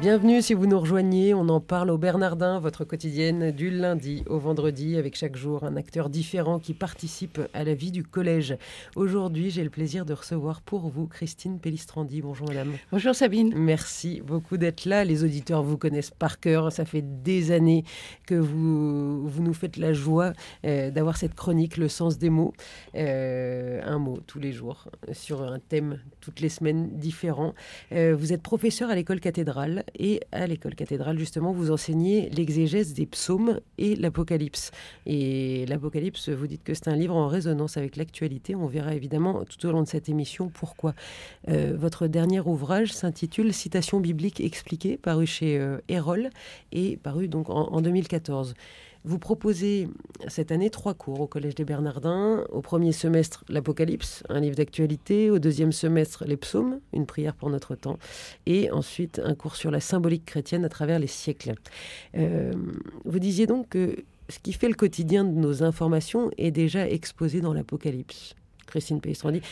Bienvenue si vous nous rejoignez, on en parle au Bernardin, votre quotidienne du lundi au vendredi, avec chaque jour un acteur différent qui participe à la vie du collège. Aujourd'hui, j'ai le plaisir de recevoir pour vous Christine Pellistrandi. Bonjour madame. Bonjour Sabine. Merci beaucoup d'être là. Les auditeurs vous connaissent par cœur. Ça fait des années que vous, vous nous faites la joie euh, d'avoir cette chronique, le sens des mots. Euh, un mot tous les jours, sur un thème toutes les semaines différent. Euh, vous êtes professeur à l'école cathédrale et à l'école cathédrale, justement, vous enseignez l'exégèse des psaumes et l'Apocalypse. Et l'Apocalypse, vous dites que c'est un livre en résonance avec l'actualité. On verra évidemment tout au long de cette émission pourquoi. Euh, votre dernier ouvrage s'intitule Citation biblique expliquée, paru chez euh, Erol et paru donc en, en 2014. Vous proposez cette année trois cours au Collège des Bernardins. Au premier semestre, l'Apocalypse, un livre d'actualité. Au deuxième semestre, les psaumes, une prière pour notre temps. Et ensuite, un cours sur la symbolique chrétienne à travers les siècles. Euh, vous disiez donc que ce qui fait le quotidien de nos informations est déjà exposé dans l'Apocalypse. Christine Pellistrandi,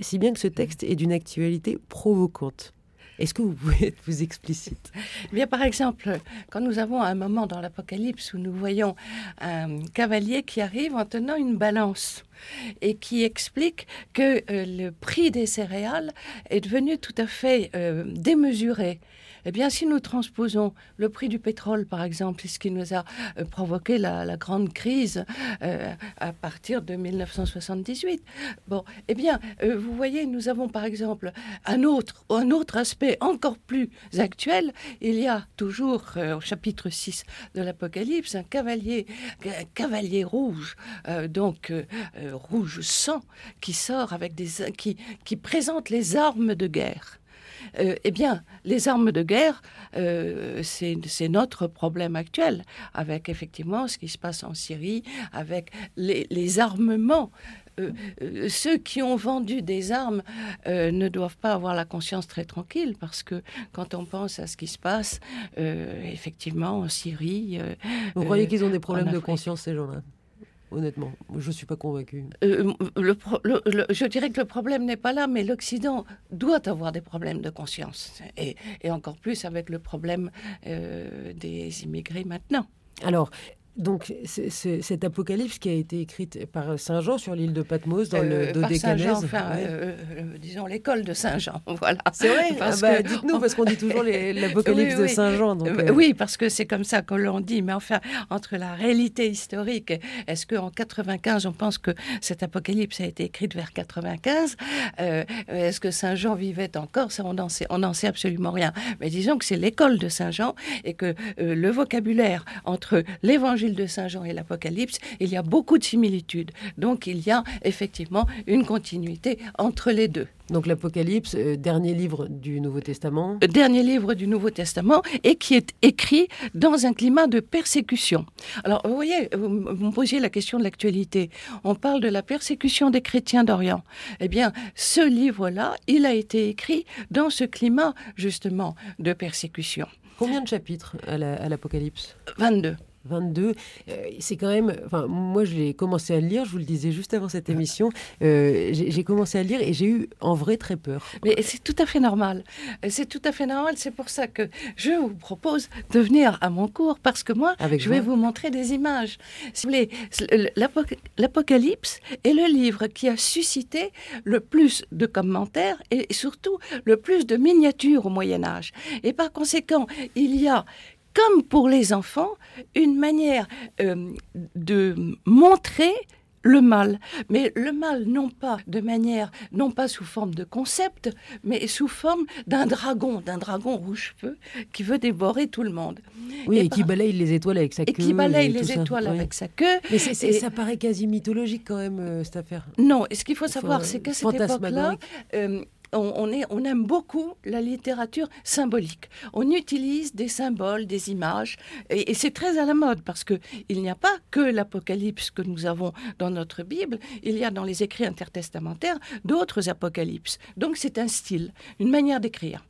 si bien que ce texte est d'une actualité provocante. Est-ce que vous pouvez être plus explicite? Eh Bien, par exemple, quand nous avons un moment dans l'Apocalypse où nous voyons un cavalier qui arrive en tenant une balance et qui explique que euh, le prix des céréales est devenu tout à fait euh, démesuré. Eh bien, si nous transposons le prix du pétrole, par exemple, ce qui nous a euh, provoqué la, grande crise à partir de 1978, bon, eh bien, vous voyez, nous avons par exemple un autre, un autre aspect encore plus actuel. Il y a toujours au chapitre 6 de l'Apocalypse un cavalier, un cavalier rouge, donc rouge sang, qui sort avec des, qui, qui présente les armes de guerre. Euh, eh bien, les armes de guerre, euh, c'est notre problème actuel, avec effectivement ce qui se passe en Syrie, avec les, armements. Euh, ceux qui ont vendu des armes ne doivent pas avoir la conscience très tranquille parce que quand on pense à ce qui se passe, effectivement, en Syrie. Vous croyez qu'ils ont des problèmes de conscience, ces gens-là? Honnêtement. Je ne suis pas convaincue. Euh, le, je dirais que le problème n'est pas là, mais l'Occident doit avoir des problèmes de conscience. Et, encore plus avec le problème euh, des immigrés maintenant. Alors, donc, c'est cet apocalypse qui a été écrite par Saint Jean sur l'île de Patmos dans le Dodécanèse. Enfin, euh, euh, disons l'école de Saint Jean, voilà. C'est vrai? Ah bah, dites-nous parce qu'on dit toujours l'apocalypse de Saint Jean. Euh, oui, parce que c'est comme ça que l'on dit. Mais enfin, entre la réalité historique, est-ce qu'en 95 on pense que cet apocalypse a été écrit vers 95 Est-ce que Saint Jean vivait encore? Ça, on n'en sait, sait absolument rien. Mais disons que c'est l'école de Saint Jean et que le vocabulaire entre l'évangile de Saint Jean et l'Apocalypse, il y a beaucoup de similitudes. Donc il y a effectivement une continuité entre les deux. Donc l'Apocalypse, euh, dernier livre du Nouveau Testament. Euh, dernier livre du Nouveau Testament et qui est écrit dans un climat de persécution. Alors vous voyez, vous, me posiez la question de l'actualité. On parle de la persécution des chrétiens d'Orient. Eh bien, ce livre-là, il a été écrit dans ce climat justement de persécution. Combien de chapitres à l'Apocalypse? 22. 22. Euh, c'est quand même. Enfin, moi, j'ai commencé à lire, je vous le disais juste avant cette émission. Euh, j'ai commencé à lire et j'ai eu en vrai très peur. Mais c'est tout à fait normal. C'est tout à fait normal. C'est pour ça que je vous propose de venir à mon cours parce que moi, je vais vous montrer des images. Si vous voulez, l'Apocalypse est le livre qui a suscité le plus de commentaires et surtout le plus de miniatures au Moyen Âge. Et par conséquent, il y a comme pour les enfants, une manière euh, de montrer le mal, mais le mal non pas de manière, non pas sous forme de concept, mais sous forme d'un dragon, d'un dragon rouge-feu qui veut dévorer tout le monde. Oui, et, qui balaye les étoiles avec sa queue. Et qui balaye les étoiles avec sa queue. Mais ça paraît quasi mythologique quand même, euh, cette affaire. Non, et ce qu'il faut savoir, c'est qu'à cette époque-là, on, aime beaucoup la littérature symbolique. On utilise des symboles, des images, et, c'est très à la mode parce que il n'y a pas que l'Apocalypse que nous avons dans notre Bible, il y a dans les écrits intertestamentaires d'autres apocalypses. Donc c'est un style, une manière d'écrire.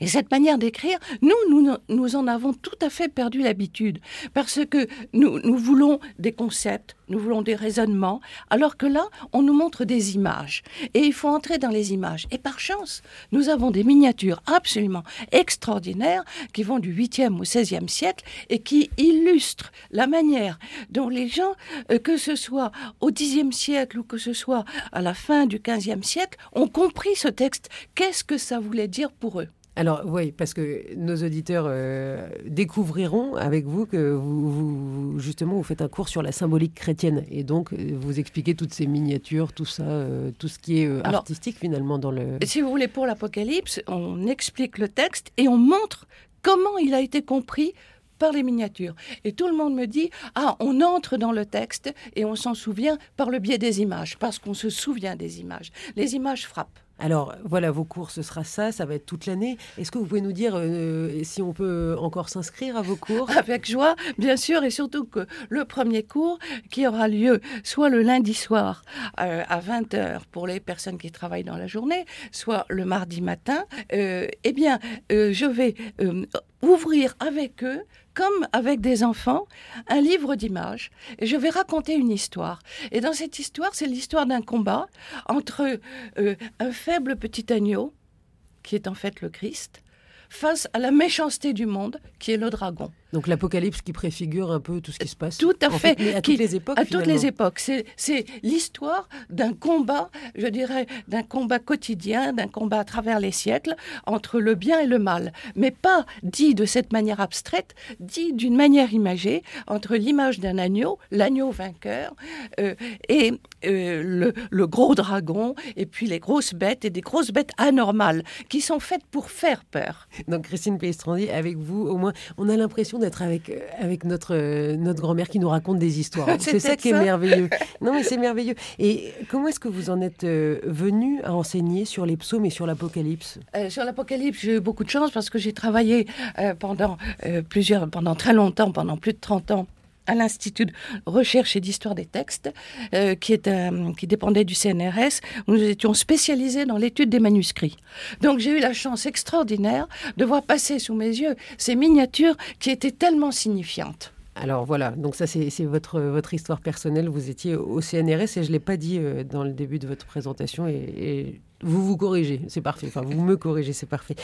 Et cette manière d'écrire, nous, nous, en avons tout à fait perdu l'habitude, parce que nous, nous voulons des concepts, nous voulons des raisonnements, alors que là, on nous montre des images. Et il faut entrer dans les images. Et par chance, nous avons des miniatures absolument extraordinaires qui vont du 8e au 16e siècle et qui illustrent la manière dont les gens, euh, que ce soit au 10e siècle ou que ce soit à la fin du 15e siècle, ont compris ce texte. Qu'est-ce que ça voulait dire pour eux? Alors oui, parce que nos auditeurs euh, découvriront avec vous que vous, justement vous faites un cours sur la symbolique chrétienne et donc euh, vous expliquez toutes ces miniatures, tout ça, euh, tout ce qui est artistique finalement dans le. Si vous voulez pour l'Apocalypse, on explique le texte et on montre comment il a été compris par les miniatures. Et tout le monde me dit, ah, on entre dans le texte et on s'en souvient par le biais des images, parce qu'on se souvient des images. Les images frappent. Alors voilà, vos cours, ce sera ça, ça va être toute l'année. Est-ce que vous pouvez nous dire euh, si on peut encore s'inscrire à vos cours? Avec joie, bien sûr, et surtout que le premier cours, qui aura lieu soit le lundi soir euh, à 20h pour les personnes qui travaillent dans la journée, soit le mardi matin, euh, eh bien, je vais ouvrir avec eux comme avec des enfants, un livre d'images. Et je vais raconter une histoire. Et dans cette histoire, c'est l'histoire d'un combat entre euh, un faible petit agneau, qui est en fait le Christ, face à la méchanceté du monde, qui est le dragon. Donc l'Apocalypse qui préfigure un peu tout ce qui se passe. Tout à fait. à toutes les époques. À toutes les époques. C'est l'histoire d'un combat, je dirais, d'un combat quotidien, d'un combat à travers les siècles entre le bien et le mal. Mais pas dit de cette manière abstraite, dit d'une manière imagée entre l'image d'un agneau, l'agneau vainqueur, euh, et euh, le, le, gros dragon, et puis les grosses bêtes, et des grosses bêtes anormales qui sont faites pour faire peur. Donc Christine Péistrandi, avec vous, au moins, on a l'impression d'être avec, euh, avec notre, euh, notre grand-mère qui nous raconte des histoires. c'est ça qui est merveilleux. Non, mais c'est merveilleux. Et comment est-ce que vous en êtes euh, venu à enseigner sur les psaumes et sur l'Apocalypse? Sur l'Apocalypse, j'ai eu beaucoup de chance parce que j'ai travaillé pendant plusieurs, pendant très longtemps, pendant plus de 30 ans à l'Institut de recherche et d'histoire des textes, euh, qui, est, qui dépendait du CNRS, où nous étions spécialisés dans l'étude des manuscrits. Donc j'ai eu la chance extraordinaire de voir passer sous mes yeux ces miniatures qui étaient tellement signifiantes. Alors voilà, donc ça c'est votre, votre histoire personnelle. Vous étiez au CNRS et je ne l'ai pas dit euh, dans le début de votre présentation et vous vous corrigez, c'est parfait. Enfin, vous me corrigez, c'est parfait.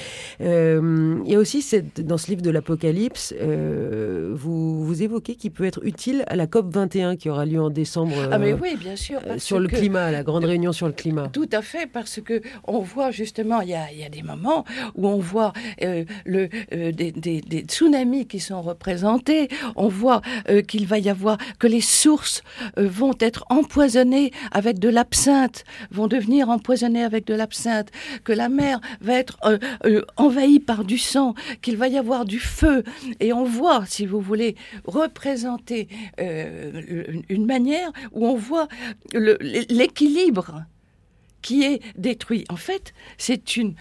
Euh, il y a aussi cette, dans ce livre de l'Apocalypse, euh, vous, vous évoquez qu'il peut être utile à la COP 21 qui aura lieu en décembre. ah mais oui, bien sûr. sur le climat, la grande réunion sur le climat. Tout à fait, parce que on voit justement, il y a, il y a des moments où on voit euh, le, des, des, des, tsunamis qui sont représentés. On voit qu'il va y avoir que les sources vont être empoisonnées avec de l'absinthe, vont devenir empoisonnées avec de l'absinthe, que la mer va être euh, euh, envahie par du sang, qu'il va y avoir du feu. Et on voit, si vous voulez, représenter euh, une manière où on voit l'équilibre qui est détruit. En fait, c'est une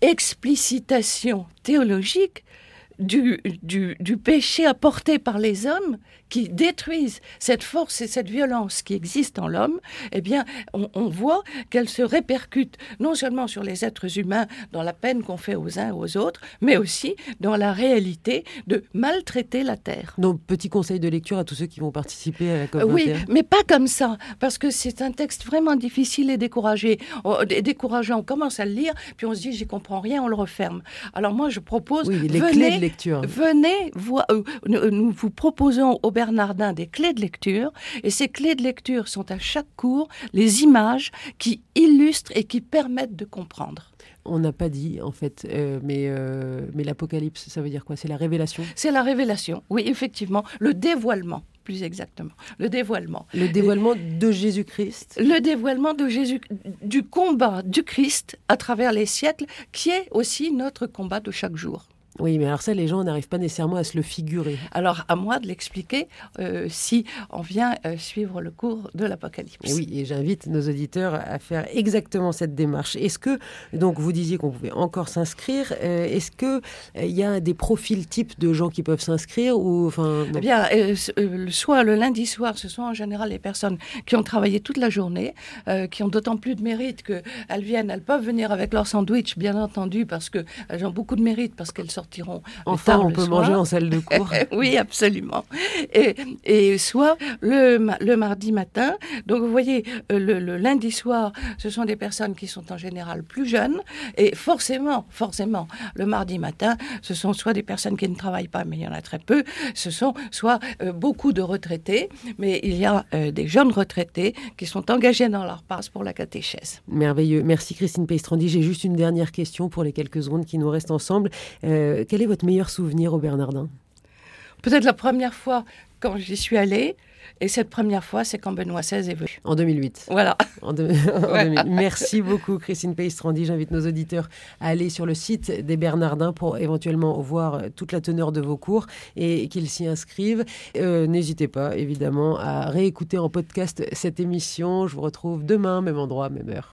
explicitation théologique du, du, du, péché apporté par les hommes qui détruisent cette force et cette violence qui existent en l'homme, eh bien, on, voit qu'elle se répercute non seulement sur les êtres humains dans la peine qu'on fait aux uns et aux autres, mais aussi dans la réalité de maltraiter la terre. Donc, petit conseil de lecture à tous ceux qui vont participer à la COP21. Oui, mais pas comme ça, parce que c'est un texte vraiment difficile et découragé. décourageant. On commence à le lire, puis on se dit, j'y comprends rien, on le referme. Alors moi, je propose, oui, les clés de lecture. venez, euh, nous vous proposons au Bernardin des clés de lecture, et ces clés de lecture sont à chaque cours les images qui illustrent et qui permettent de comprendre on n'a pas dit en fait, euh, mais, euh, mais l'Apocalypse, ça veut dire quoi? C'est la révélation? C'est la révélation, oui, effectivement, le dévoilement, plus exactement, le dévoilement. Le dévoilement de Jésus-Christ? Le dévoilement de Jésus, du combat du Christ à travers les siècles, qui est aussi notre combat de chaque jour. Oui, mais alors ça, les gens n'arrivent pas nécessairement à se le figurer. Alors, à moi de l'expliquer euh, si on vient euh, suivre le cours de l'Apocalypse. Et oui, et j'invite nos auditeurs à faire exactement cette démarche. Est-ce que, donc vous disiez qu'on pouvait encore s'inscrire, euh, est-ce qu'il il y a des profils types de gens qui peuvent s'inscrire ou, enfin, Eh bien, le soir, le lundi soir, ce sont en général les personnes qui ont travaillé toute la journée, qui ont d'autant plus de mérite qu'elles viennent, elles peuvent venir avec leur sandwich, bien entendu, parce qu'elles ont beaucoup de mérite, parce qu'elles sortiront. Enfin, on peut manger en salle de cours. oui, absolument. Et, et soit le, le, mardi matin. Donc, vous voyez, euh, le, le, lundi soir, ce sont des personnes qui sont en général plus jeunes. Et forcément, forcément, le mardi matin, ce sont soit des personnes qui ne travaillent pas, mais il y en a très peu. Ce sont soit euh, beaucoup de retraités, mais il y a euh, des jeunes retraités qui sont engagés dans leur passe pour la catéchèse. Merveilleux. Merci Christine Peistrandi. J'ai juste une dernière question pour les quelques secondes qui nous restent ensemble. Euh, quel est votre meilleur souvenir au Bernardin? Peut-être la première fois quand j'y suis allée. Et cette première fois, c'est quand Benoît XVI est venu. En 2008. Voilà. En de... en 2008. Merci beaucoup, Christine Peistrandi. J'invite nos auditeurs à aller sur le site des Bernardins pour éventuellement voir toute la teneur de vos cours et qu'ils s'y inscrivent. Euh, N'hésitez pas, évidemment, à réécouter en podcast cette émission. Je vous retrouve demain, même endroit, même heure.